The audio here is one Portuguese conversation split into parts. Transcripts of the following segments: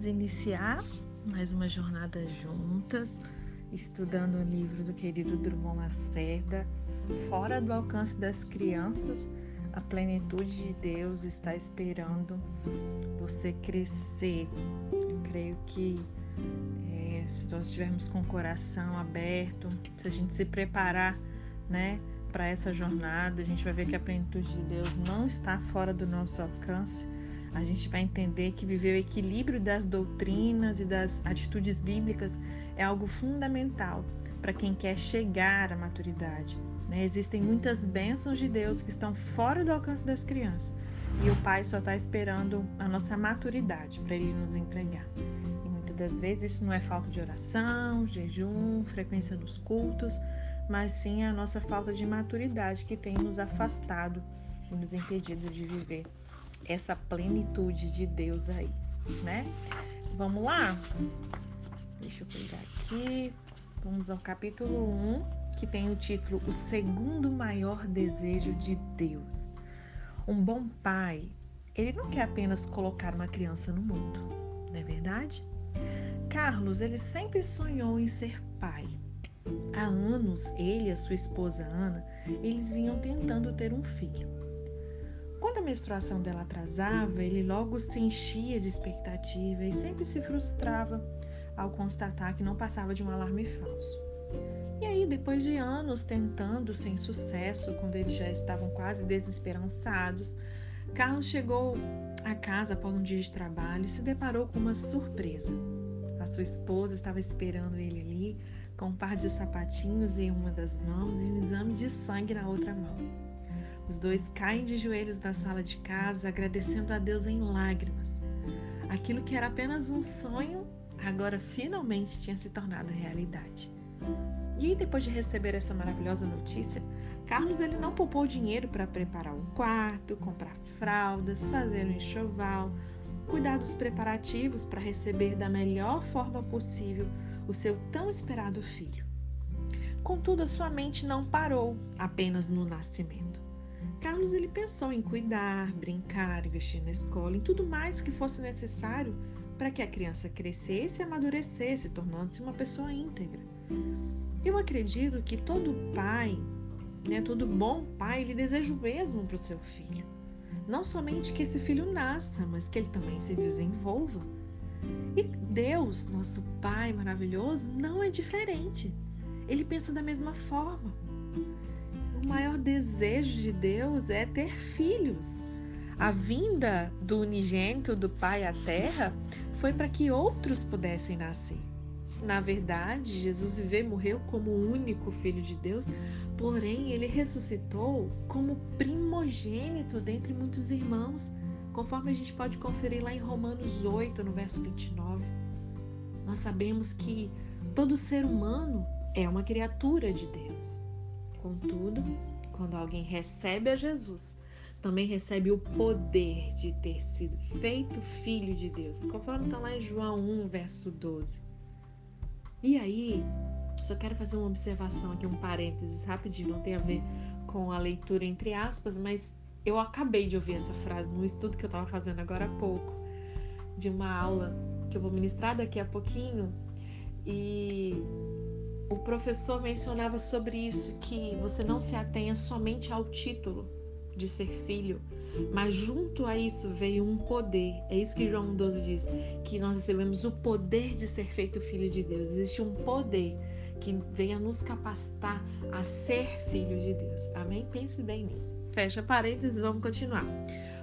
vamos iniciar mais uma jornada juntas, estudando o livro do querido Drummond Lacerda, Fora do alcance das crianças, a plenitude de Deus está esperando você crescer. Eu creio que é, se nós estivermos com o coração aberto, se a gente se preparar, né, para essa jornada, a gente vai ver que a plenitude de Deus não está fora do nosso alcance a gente vai entender que viver o equilíbrio das doutrinas e das atitudes bíblicas é algo fundamental para quem quer chegar à maturidade. Né? Existem muitas bênçãos de Deus que estão fora do alcance das crianças e o Pai só está esperando a nossa maturidade para Ele nos entregar. E muitas das vezes isso não é falta de oração, jejum, frequência nos cultos, mas sim a nossa falta de maturidade que tem nos afastado e nos impedido de viver essa plenitude de Deus aí, né? Vamos lá? Deixa eu pegar aqui. Vamos ao capítulo 1, que tem o título O Segundo Maior Desejo de Deus. Um bom pai, ele não quer apenas colocar uma criança no mundo, não é verdade? Carlos, ele sempre sonhou em ser pai. Há anos, ele e a sua esposa Ana, eles vinham tentando ter um filho. Quando a menstruação dela atrasava, ele logo se enchia de expectativa e sempre se frustrava ao constatar que não passava de um alarme falso. E aí, depois de anos tentando sem sucesso, quando eles já estavam quase desesperançados, Carlos chegou a casa após um dia de trabalho e se deparou com uma surpresa. A sua esposa estava esperando ele ali, com um par de sapatinhos em uma das mãos e um exame de sangue na outra mão. Os dois caem de joelhos na sala de casa, agradecendo a Deus em lágrimas. Aquilo que era apenas um sonho, agora finalmente tinha se tornado realidade. E depois de receber essa maravilhosa notícia, Carlos ele não poupou dinheiro para preparar um quarto, comprar fraldas, fazer um enxoval, cuidar dos preparativos para receber da melhor forma possível o seu tão esperado filho. Contudo, a sua mente não parou apenas no nascimento. Carlos ele pensou em cuidar, brincar, investir na escola, em tudo mais que fosse necessário para que a criança crescesse e amadurecesse, tornando-se uma pessoa íntegra. Eu acredito que todo pai, né, todo bom pai, ele deseja o mesmo para o seu filho. Não somente que esse filho nasça, mas que ele também se desenvolva. E Deus, nosso Pai maravilhoso, não é diferente. Ele pensa da mesma forma o maior desejo de Deus é ter filhos. A vinda do unigênito do Pai à Terra foi para que outros pudessem nascer. Na verdade, Jesus viveu e morreu como o único Filho de Deus, porém ele ressuscitou como primogênito dentre muitos irmãos, conforme a gente pode conferir lá em Romanos 8, no verso 29. Nós sabemos que todo ser humano é uma criatura de Deus. Contudo, quando alguém recebe a Jesus, também recebe o poder de ter sido feito filho de Deus, conforme está lá em João 1, verso 12. E aí, só quero fazer uma observação aqui, um parênteses rapidinho, não tem a ver com a leitura entre aspas, mas eu acabei de ouvir essa frase no estudo que eu estava fazendo agora há pouco, de uma aula que eu vou ministrar daqui a pouquinho, e o professor mencionava sobre isso, que você não se atenha somente ao título de ser filho, mas junto a isso veio um poder. É isso que João 12 diz, que nós recebemos o poder de ser feito filho de Deus. Existe um poder que venha nos capacitar a ser filho de Deus. Amém? Pense bem nisso. Fecha parênteses, vamos continuar.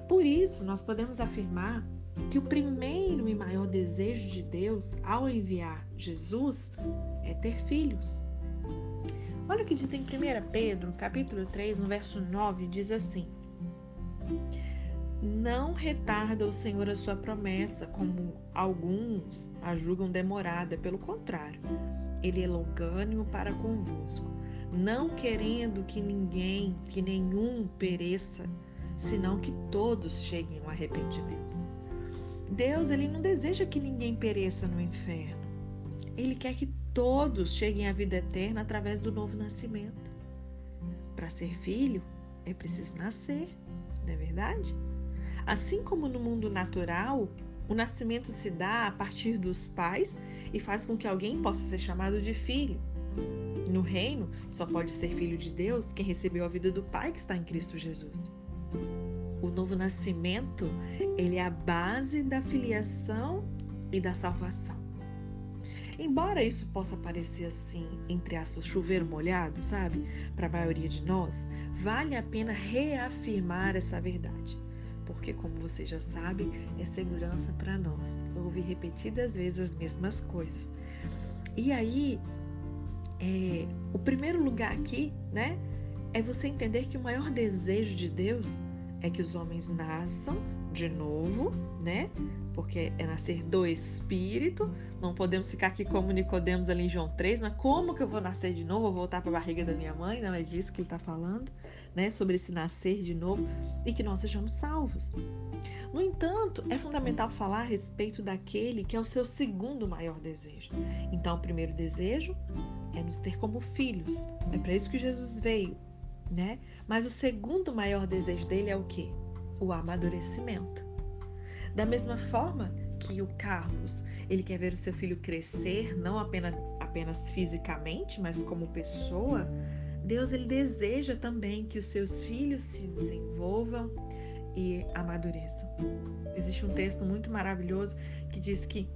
Por isso, nós podemos afirmar que o primeiro e maior desejo de Deus ao enviar Jesus é ter filhos. Olha o que diz em 1 Pedro, capítulo 3, no verso 9, diz assim: Não retarda o Senhor a sua promessa, como alguns a julgam demorada, pelo contrário, ele é longânimo para convosco, não querendo que ninguém, que nenhum pereça, senão que todos cheguem ao arrependimento. Deus, ele não deseja que ninguém pereça no inferno. Ele quer que todos cheguem à vida eterna através do novo nascimento. Para ser filho, é preciso nascer, não é verdade? Assim como no mundo natural, O nascimento se dá a partir dos pais e faz com que alguém possa ser chamado de filho. No reino, só pode ser filho de Deus quem recebeu a vida do Pai que está em Cristo Jesus. O novo nascimento, ele é a base da filiação e da salvação. Embora isso possa parecer assim, entre aspas, chover molhado, sabe, para a maioria de nós, vale a pena reafirmar essa verdade. Porque, como você já sabe, é segurança para nós. Eu ouvi repetidas vezes as mesmas coisas. E aí, é, o primeiro lugar aqui, né, é você entender que o maior desejo de Deus é que os homens nasçam de novo, né? Porque é nascer do Espírito. Não podemos ficar aqui como Nicodemos ali em João 3, mas como que eu vou nascer de novo? Vou voltar para a barriga da minha mãe? Não é disso que ele está falando, né? Sobre esse nascer de novo e que nós sejamos salvos. No entanto, é fundamental falar a respeito daquele que é o seu segundo maior desejo. Então, o primeiro desejo é nos ter como filhos. É para isso que Jesus veio, né? Mas o segundo maior desejo dele é o quê? O amadurecimento. Da mesma forma que o Carlos, ele quer ver o seu filho crescer, não apenas, apenas fisicamente, mas como pessoa, Deus ele deseja também que os seus filhos se desenvolvam e amadureçam. Existe um texto muito maravilhoso que diz que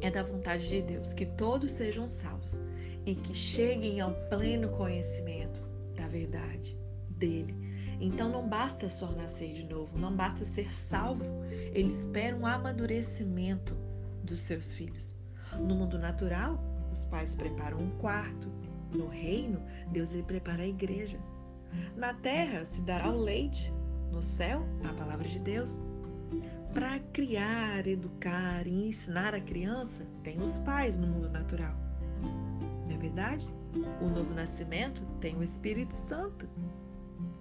é da vontade de Deus que todos sejam salvos e que cheguem ao pleno conhecimento da verdade dele. Então não basta só nascer de novo, não basta ser salvo, ele espera um amadurecimento dos seus filhos. No mundo natural, os pais preparam um quarto. No reino, Deus ele prepara a igreja. Na terra se dará o leite, no céu, a palavra de Deus. Para criar, educar e ensinar a criança, tem os pais no mundo natural. Não é verdade? O novo nascimento tem o Espírito Santo.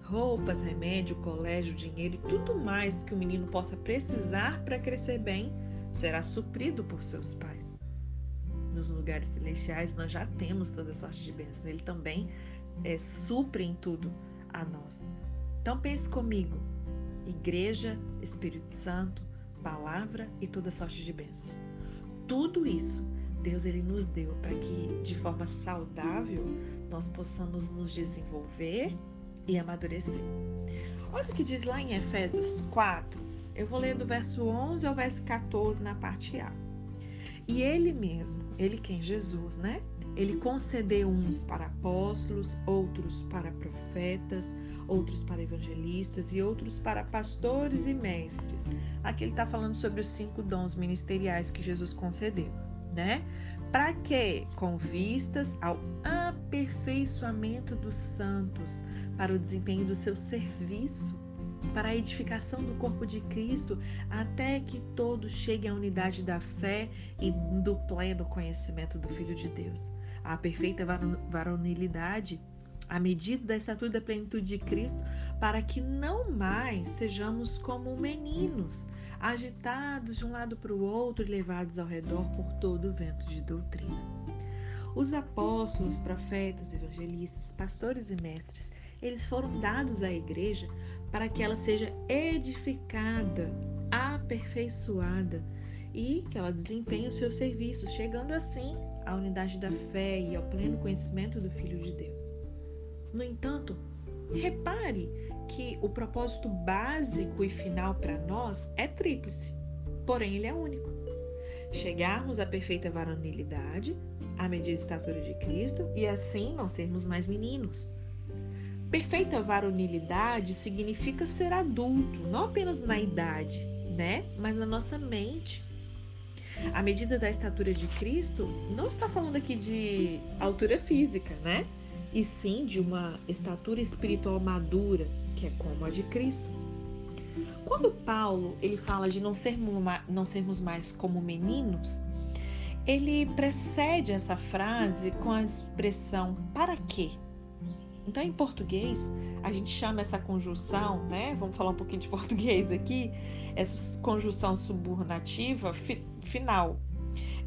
Roupas, remédio, colégio, dinheiro e tudo mais que o menino possa precisar para crescer bem será suprido por seus pais. Nos lugares celestiais nós já temos toda sorte de bênçãos. Ele também é, supre em tudo a nós. Então pense comigo: Igreja, Espírito Santo, palavra e toda sorte de bênçãos. Tudo isso Deus ele nos deu para que de forma saudável nós possamos nos desenvolver e amadurecer. Olha o que diz lá em Efésios 4. Eu vou ler do verso 11 ao verso 14 na parte A. E ele mesmo, ele quem Jesus, né? Ele concedeu uns para apóstolos, outros para profetas, outros para evangelistas e outros para pastores e mestres. Aqui ele está falando sobre os cinco dons ministeriais que Jesus concedeu né? Para quê? Com vistas ao aperfeiçoamento dos santos, para o desempenho do seu serviço, para a edificação do corpo de Cristo, até que todos cheguem à unidade da fé e do pleno conhecimento do Filho de Deus. A perfeita varonilidade à medida da estatura da plenitude de Cristo, para que não mais sejamos como meninos, agitados de um lado para o outro e levados ao redor por todo o vento de doutrina. Os apóstolos, profetas, evangelistas, pastores e mestres, eles foram dados à igreja para que ela seja edificada, aperfeiçoada e que ela desempenhe os seus serviços, chegando assim à unidade da fé e ao pleno conhecimento do Filho de Deus. No entanto, repare que o propósito básico e final para nós é tríplice, porém ele é único. Chegarmos à perfeita varonilidade, à medida da estatura de Cristo, e assim não sermos mais meninos. Perfeita varonilidade significa ser adulto, não apenas na idade, né? Mas na nossa mente. A medida da estatura de Cristo não está falando aqui de altura física, né? e sim de uma estatura espiritual madura, que é como a de Cristo. Quando Paulo ele fala de não sermos, não sermos mais como meninos, ele precede essa frase com a expressão para quê? Então, em português, a gente chama essa conjunção, né? Vamos falar um pouquinho de português aqui. Essa conjunção subornativa fi, final,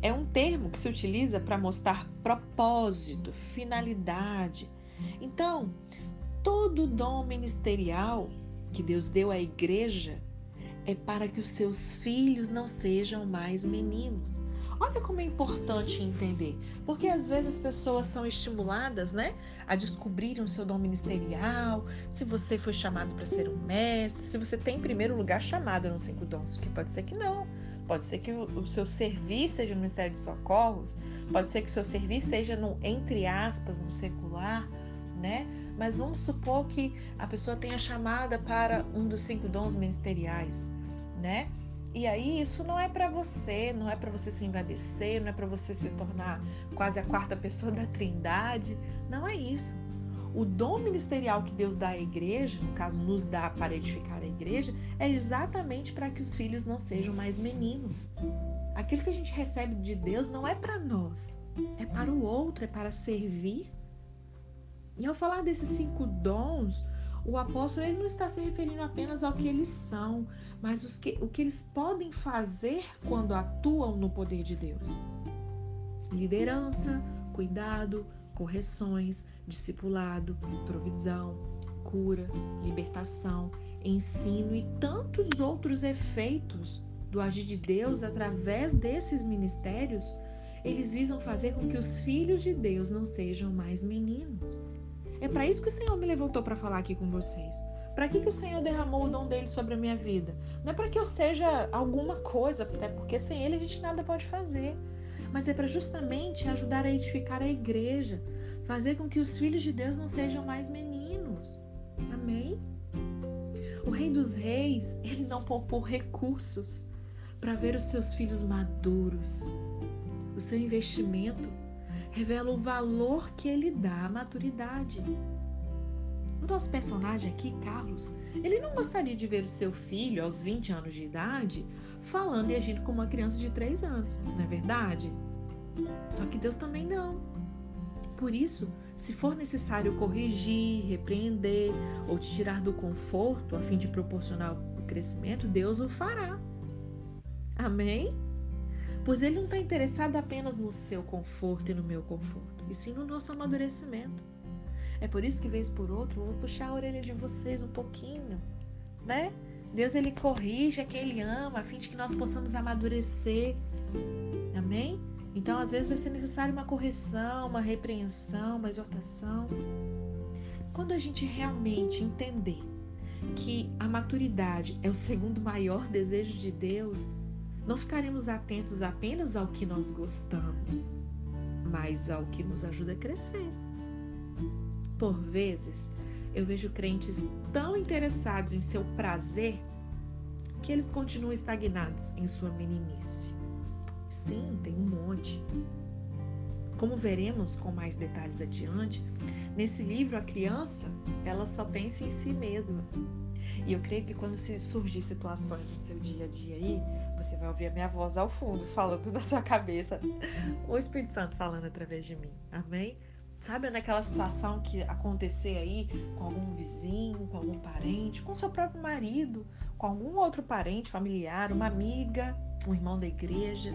é um termo que se utiliza para mostrar propósito, finalidade. Então, todo dom ministerial que Deus deu à igreja é para que os seus filhos não sejam mais meninos. Olha como é importante entender, porque às vezes as pessoas são estimuladas, né, a descobrirem o seu dom ministerial, se você foi chamado para ser um mestre, se você tem em primeiro lugar chamado nos cinco dons, que pode ser que não. Pode ser que o, o seu serviço seja no Ministério de Socorros, pode ser que o seu serviço seja no entre aspas no secular, né? Mas vamos supor que a pessoa tenha chamada para um dos cinco dons ministeriais, né? E aí isso não é para você, não é para você se envadecer, não é para você se tornar quase a quarta pessoa da Trindade, não é isso. O dom ministerial que Deus dá à igreja, no caso nos dá para edificar a igreja, é exatamente para que os filhos não sejam mais meninos. Aquilo que a gente recebe de Deus não é para nós, é para o outro, é para servir. E ao falar desses cinco dons, o apóstolo ele não está se referindo apenas ao que eles são, mas que, o que eles podem fazer quando atuam no poder de Deus. Liderança, cuidado, correções, discipulado, provisão, cura, libertação, ensino e tantos outros efeitos do agir de Deus através desses ministérios, eles visam fazer com que os filhos de Deus não sejam mais meninos. É para isso que o Senhor me levantou para falar aqui com vocês. Para que, que o Senhor derramou o dom dele sobre a minha vida? Não é para que eu seja alguma coisa, até porque sem ele a gente nada pode fazer. Mas é para justamente ajudar a edificar a igreja, fazer com que os filhos de Deus não sejam mais meninos. Amém? O Rei dos Reis, ele não poupou recursos para ver os seus filhos maduros. O seu investimento revela o valor que ele dá à maturidade. O nosso personagem aqui, Carlos, ele não gostaria de ver o seu filho aos 20 anos de idade falando e agindo como uma criança de 3 anos, não é verdade? Só que Deus também não. Por isso, se for necessário corrigir, repreender ou te tirar do conforto a fim de proporcionar o crescimento, Deus o fará. Amém? Pois Ele não está interessado apenas no seu conforto e no meu conforto, e sim no nosso amadurecimento. É por isso que, vez por outra, eu vou puxar a orelha de vocês um pouquinho, né? Deus, Ele corrige a quem Ele ama, a fim de que nós possamos amadurecer. Amém? Então, às vezes, vai ser necessário uma correção, uma repreensão, uma exortação. Quando a gente realmente entender que a maturidade é o segundo maior desejo de Deus, não ficaremos atentos apenas ao que nós gostamos, mas ao que nos ajuda a crescer. Por vezes, eu vejo crentes tão interessados em seu prazer que eles continuam estagnados em sua meninice. Sim, tem um monte. Como veremos com mais detalhes adiante, nesse livro a criança, ela só pensa em si mesma. E eu creio que quando surgir situações no seu dia a dia aí, você vai ouvir a minha voz ao fundo falando na sua cabeça, o Espírito Santo falando através de mim. Amém? Sabe naquela situação que acontecer aí com algum vizinho, com algum parente, com seu próprio marido, com algum outro parente, familiar, uma amiga, um irmão da igreja.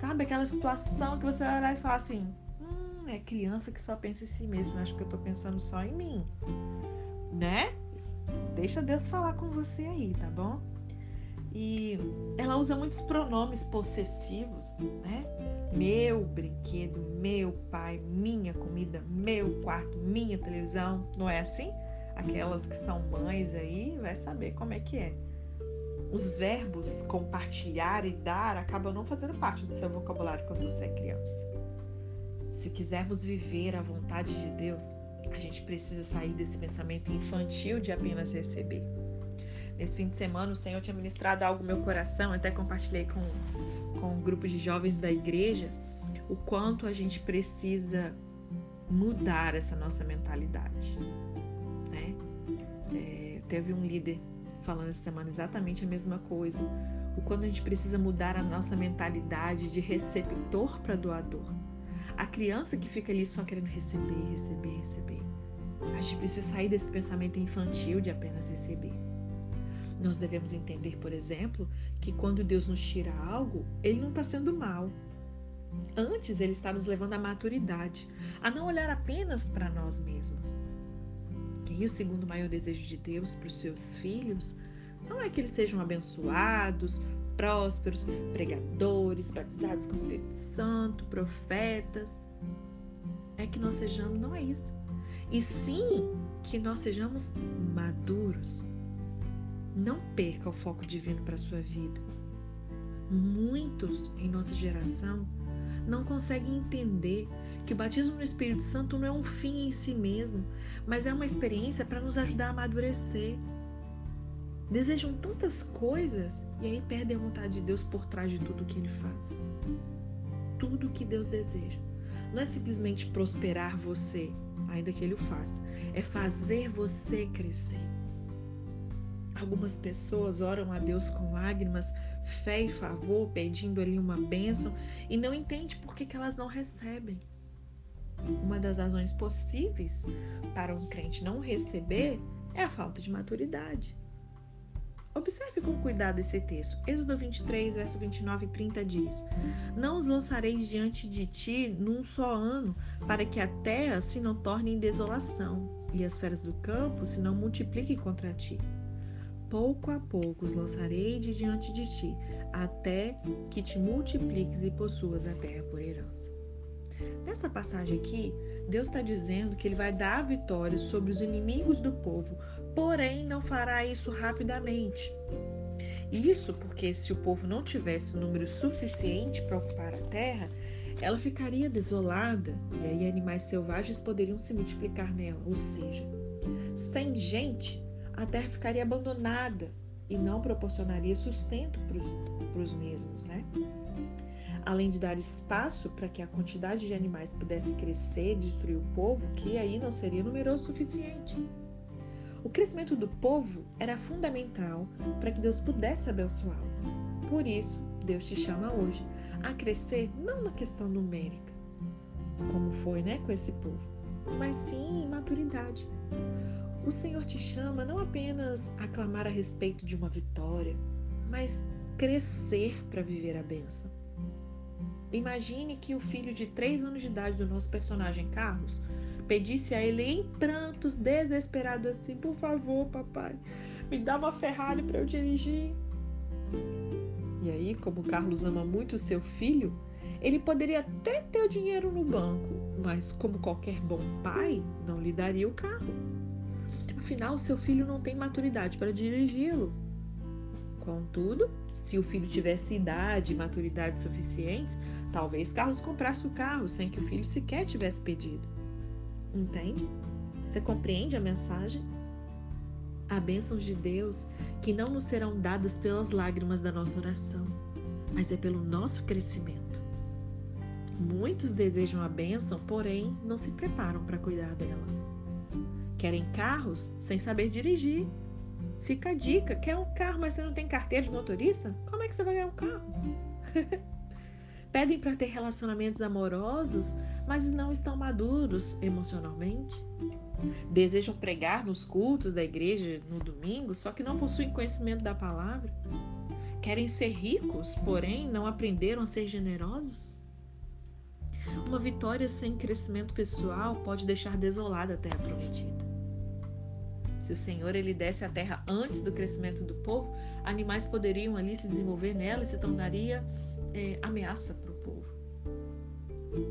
Sabe aquela situação que você vai olhar e falar assim: hum, é criança que só pensa em si mesmo, acho que eu tô pensando só em mim. Né? Deixa Deus falar com você aí, tá bom? E ela usa muitos pronomes possessivos, né? Meu brinquedo, meu pai, minha comida, meu quarto, minha televisão. Não é assim? Aquelas que são mães aí, vai saber como é que é. Os verbos compartilhar e dar acabam não fazendo parte do seu vocabulário quando você é criança. Se quisermos viver a vontade de Deus, a gente precisa sair desse pensamento infantil de apenas receber. Nesse fim de semana, o Senhor tinha ministrado algo no meu coração, até compartilhei com, com um grupo de jovens da igreja, o quanto a gente precisa mudar essa nossa mentalidade. Né? É, teve um líder falando essa semana exatamente a mesma coisa. O quanto a gente precisa mudar a nossa mentalidade de receptor para doador. A criança que fica ali só querendo receber, receber, receber. A gente precisa sair desse pensamento infantil de apenas receber. Nós devemos entender, por exemplo, que quando Deus nos tira algo, Ele não está sendo mal. Antes, Ele está nos levando à maturidade, a não olhar apenas para nós mesmos. E o segundo maior desejo de Deus para os seus filhos, Não é que eles sejam abençoados, prósperos, pregadores, batizados com o Espírito Santo, profetas. É que nós sejamos, não é isso. E sim que nós sejamos maduros. Não perca o foco divino para a sua vida. Muitos em nossa geração não conseguem entender que o batismo no Espírito Santo não é um fim em si mesmo, mas é uma experiência para nos ajudar a amadurecer. Desejam tantas coisas e aí perdem a vontade de Deus por trás de tudo que Ele faz. Tudo que Deus deseja. Não é simplesmente prosperar você, ainda que Ele o faça, é fazer você crescer. Algumas pessoas oram a Deus com lágrimas, fé e favor, pedindo ali uma bênção e não entende por que, que elas não recebem. Uma das razões possíveis para um crente não receber é a falta de maturidade. Observe com cuidado esse texto. Êxodo 23, verso 29 e 30 diz: Não os lançareis diante de ti num só ano, para que a terra se não torne em desolação, e as feras do campo se não multipliquem contra ti. Pouco a pouco os lançarei de diante de ti, até que te multipliques e possuas a terra por herança. Nessa passagem aqui, Deus está dizendo que Ele vai dar vitória sobre os inimigos do povo, porém não fará isso rapidamente. Isso porque se o povo não tivesse número suficiente para ocupar a terra, ela ficaria desolada e aí animais selvagens poderiam se multiplicar nela, ou seja, sem gente, a terra ficaria abandonada e não proporcionaria sustento para os mesmos, né? além de dar espaço para que a quantidade de animais pudesse crescer e destruir o povo, que aí não seria numeroso o suficiente. O crescimento do povo era fundamental para que Deus pudesse abençoá-lo. Por isso, Deus te chama hoje a crescer não na questão numérica, como foi né, com esse povo, mas sim em maturidade. O Senhor te chama não apenas a clamar a respeito de uma vitória, mas crescer para viver a bênção. Imagine que o filho de 3 anos de idade do nosso personagem Carlos pedisse a ele em prantos, desesperado assim: Por favor, papai, me dá uma Ferrari para eu dirigir. E aí, como Carlos ama muito seu filho, ele poderia até ter o dinheiro no banco, mas como qualquer bom pai, não lhe daria o carro. Afinal, seu filho não tem maturidade para dirigi-lo. Contudo, se o filho tivesse idade e maturidade suficientes, talvez Carlos comprasse o carro sem que o filho sequer tivesse pedido. Entende? Você compreende a mensagem? Há bênçãos de Deus que não nos serão dadas pelas lágrimas da nossa oração, mas é pelo nosso crescimento. Muitos desejam a bênção, porém não se preparam para cuidar dela. Querem carros sem saber dirigir Fica a dica: quer um carro, mas você não tem carteira de motorista? Como é que você vai ganhar um carro? Pedem para ter relacionamentos amorosos, mas não estão maduros emocionalmente. Desejam pregar nos cultos da igreja no domingo, só que não possuem conhecimento da palavra. Querem ser ricos, porém não aprenderam a ser generosos. Uma vitória sem crescimento pessoal pode deixar desolada a terra prometida. Se o Senhor ele desse a terra antes do crescimento do povo, animais poderiam ali se desenvolver nela e se tornaria é, ameaça para o povo.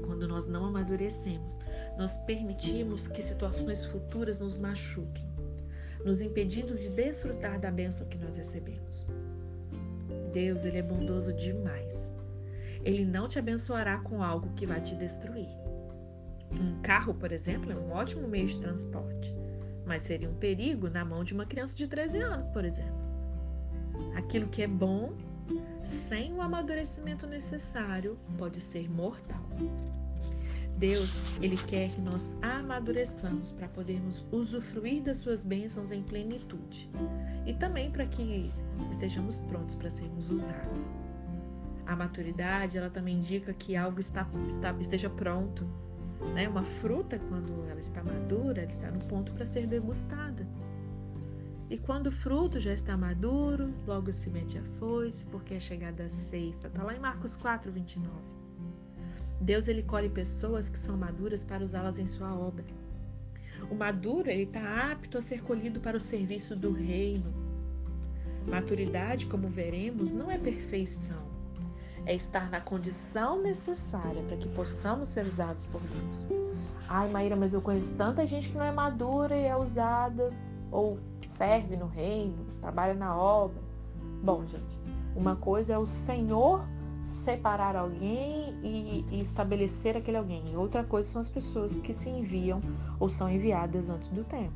Quando nós não amadurecemos, nós permitimos que situações futuras nos machuquem, nos impedindo de desfrutar da bênção que nós recebemos. Deus, ele é bondoso demais. Ele não te abençoará com algo que vai te destruir. Um carro, por exemplo, é um ótimo meio de transporte mas seria um perigo na mão de uma criança de 13 anos, por exemplo. Aquilo que é bom, sem o amadurecimento necessário, pode ser mortal. Deus, ele quer que nós amadureçamos para podermos usufruir das suas bênçãos em plenitude e também para que estejamos prontos para sermos usados. A maturidade, ela também indica que algo está, está esteja pronto, né? Uma fruta, quando ela está madura, ela está no ponto para ser degustada. E quando o fruto já está maduro, logo se mete a foice, porque é chegada a ceifa. Está lá em Marcos 4, 29. Deus ele colhe pessoas que são maduras para usá-las em sua obra. O maduro ele está apto a ser colhido para o serviço do reino. Maturidade, como veremos, não é perfeição. É estar na condição necessária para que possamos ser usados por Deus. Ai, Maíra, mas eu conheço tanta gente que não é madura e é usada, ou serve no reino, trabalha na obra. Bom, gente, uma coisa é o Senhor separar alguém e, e, estabelecer aquele alguém. E outra coisa são as pessoas que se enviam ou são enviadas antes do tempo.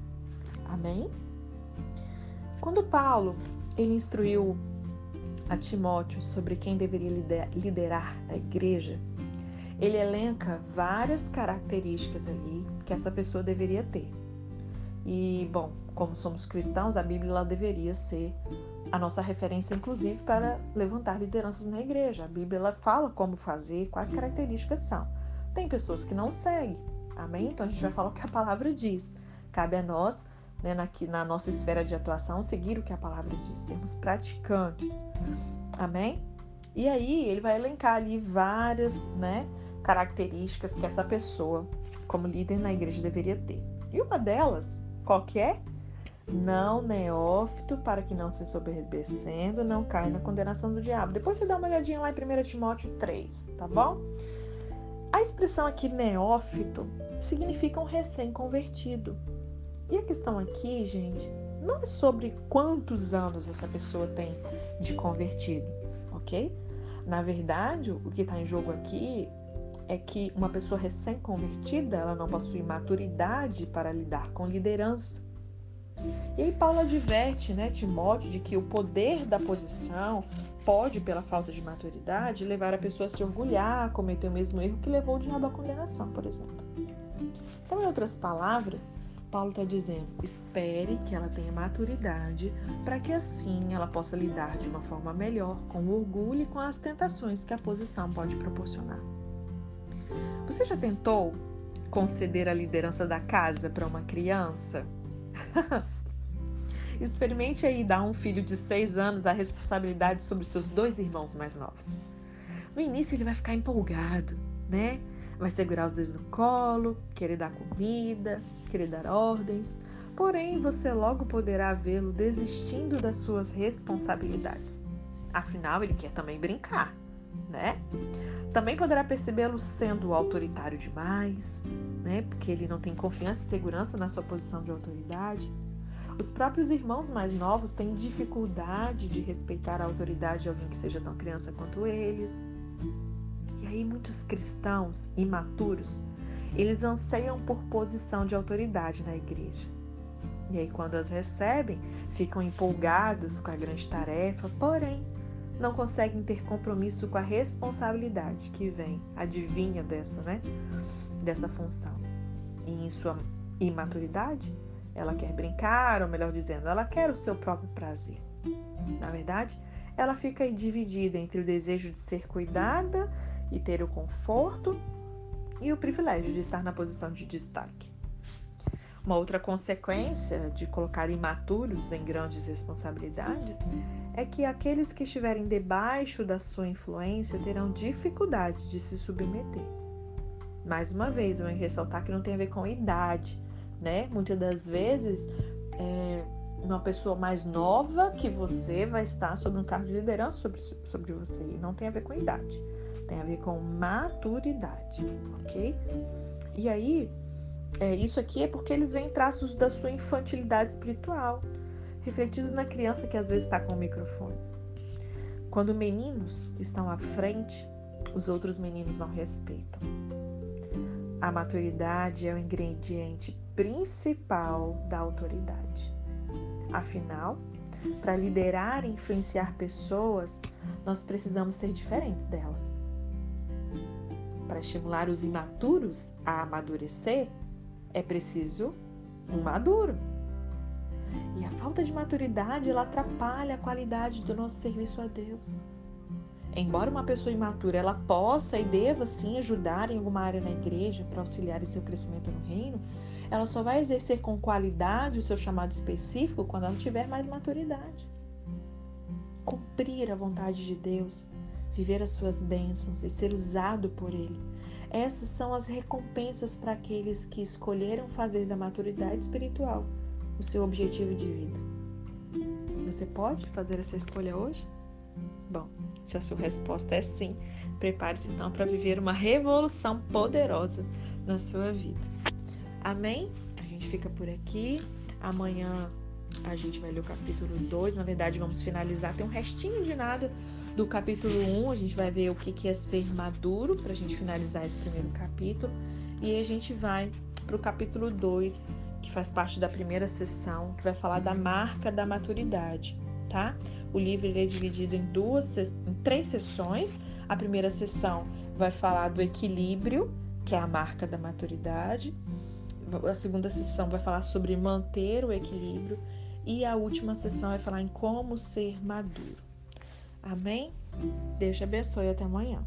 Amém? Quando Paulo ele instruiu a Timóteo sobre quem deveria liderar a igreja, ele elenca várias características ali que essa pessoa deveria ter. E, bom, como somos cristãos, a Bíblia deveria ser a nossa referência, inclusive, para levantar lideranças na igreja. A Bíblia fala como fazer, quais características são. Tem pessoas que não seguem, amém? Então a gente vai falar o que a palavra diz. Cabe a nós, né, na, na nossa esfera de atuação, seguir o que a palavra diz, sermos praticantes, amém? E aí ele vai elencar ali várias né, características que essa pessoa, como líder na igreja, deveria ter. E uma delas, qual que é? não neófito, para que não se soberbecendo, não caia na condenação do diabo. Depois você dá uma olhadinha lá em 1 Timóteo 3, tá bom? A expressão aqui neófito significa um recém-convertido. E a questão aqui, gente, não é sobre quantos anos essa pessoa tem de convertido, ok? Na verdade, o que está em jogo aqui é que uma pessoa recém-convertida, ela não possui maturidade para lidar com liderança. E aí Paulo adverte, né, Timóteo, de que o poder da posição pode, pela falta de maturidade, levar a pessoa a se orgulhar, a cometer o mesmo erro que levou o diabo à condenação, por exemplo. Então, em outras palavras, Paulo está dizendo: espere que ela tenha maturidade para que assim ela possa lidar de uma forma melhor com o orgulho e com as tentações que a posição pode proporcionar. Você já tentou conceder a liderança da casa para uma criança? Experimente aí dar a um filho de seis anos a responsabilidade sobre seus dois irmãos mais novos. No início ele vai ficar empolgado, né? Vai segurar os dois no colo, querer dar comida, querer dar ordens. Porém, você logo poderá vê-lo desistindo das suas responsabilidades. Afinal, ele quer também brincar, né? Também poderá percebê-lo sendo autoritário demais, né? Porque ele não tem confiança e segurança na sua posição de autoridade. Os próprios irmãos mais novos têm dificuldade de respeitar a autoridade de alguém que seja tão criança quanto eles. E aí muitos cristãos imaturos, eles anseiam por posição de autoridade na igreja. E aí quando as recebem, ficam empolgados com a grande tarefa, porém não conseguem ter compromisso com a responsabilidade que vem, adivinha dessa, né? Dessa função. E em sua imaturidade, ela quer brincar, ou melhor dizendo, ela quer o seu próprio prazer. Na verdade, ela fica dividida entre o desejo de ser cuidada e ter o conforto e o privilégio de estar na posição de destaque. Uma outra consequência de colocar imaturos em grandes responsabilidades é que aqueles que estiverem debaixo da sua influência terão dificuldade de se submeter. Mais uma vez, eu vou ressaltar que não tem a ver com idade, né? Muitas das vezes, é uma pessoa mais nova que você vai estar sobre um cargo de liderança sobre, sobre você. E não tem a ver com idade, tem a ver com maturidade, ok? E aí, é, isso aqui é porque eles veem traços da sua infantilidade espiritual, refletidos na criança que às vezes está com o microfone. Quando meninos estão à frente, os outros meninos não respeitam. A maturidade é o ingrediente principal da autoridade. Afinal, para liderar e influenciar pessoas, nós precisamos ser diferentes delas. Para estimular os imaturos a amadurecer, é preciso um maduro. E a falta de maturidade ela atrapalha a qualidade do nosso serviço a Deus. Embora uma pessoa imatura ela possa e deva sim ajudar em alguma área na igreja para auxiliar em seu crescimento no reino, ela só vai exercer com qualidade o seu chamado específico quando ela tiver mais maturidade. Cumprir a vontade de Deus, viver as suas bênçãos e ser usado por Ele essas são as recompensas para aqueles que escolheram fazer da maturidade espiritual o seu objetivo de vida. Você pode fazer essa escolha hoje? Bom, se a sua resposta é sim, prepare-se então para viver uma revolução poderosa na sua vida. Amém? A gente fica por aqui. Amanhã a gente vai ler o capítulo 2. Na verdade, vamos finalizar. Tem um restinho de nada do capítulo 1. Um. A gente vai ver o que é ser maduro para a gente finalizar esse primeiro capítulo. E a gente vai para o capítulo 2, que faz parte da primeira sessão, que vai falar da marca da maturidade, tá? O livro é dividido em duas, em três sessões. A primeira sessão vai falar do equilíbrio, que é a marca da maturidade. A segunda sessão vai falar sobre manter o equilíbrio e a última sessão vai falar em como ser maduro. Amém? Deus te abençoe até amanhã.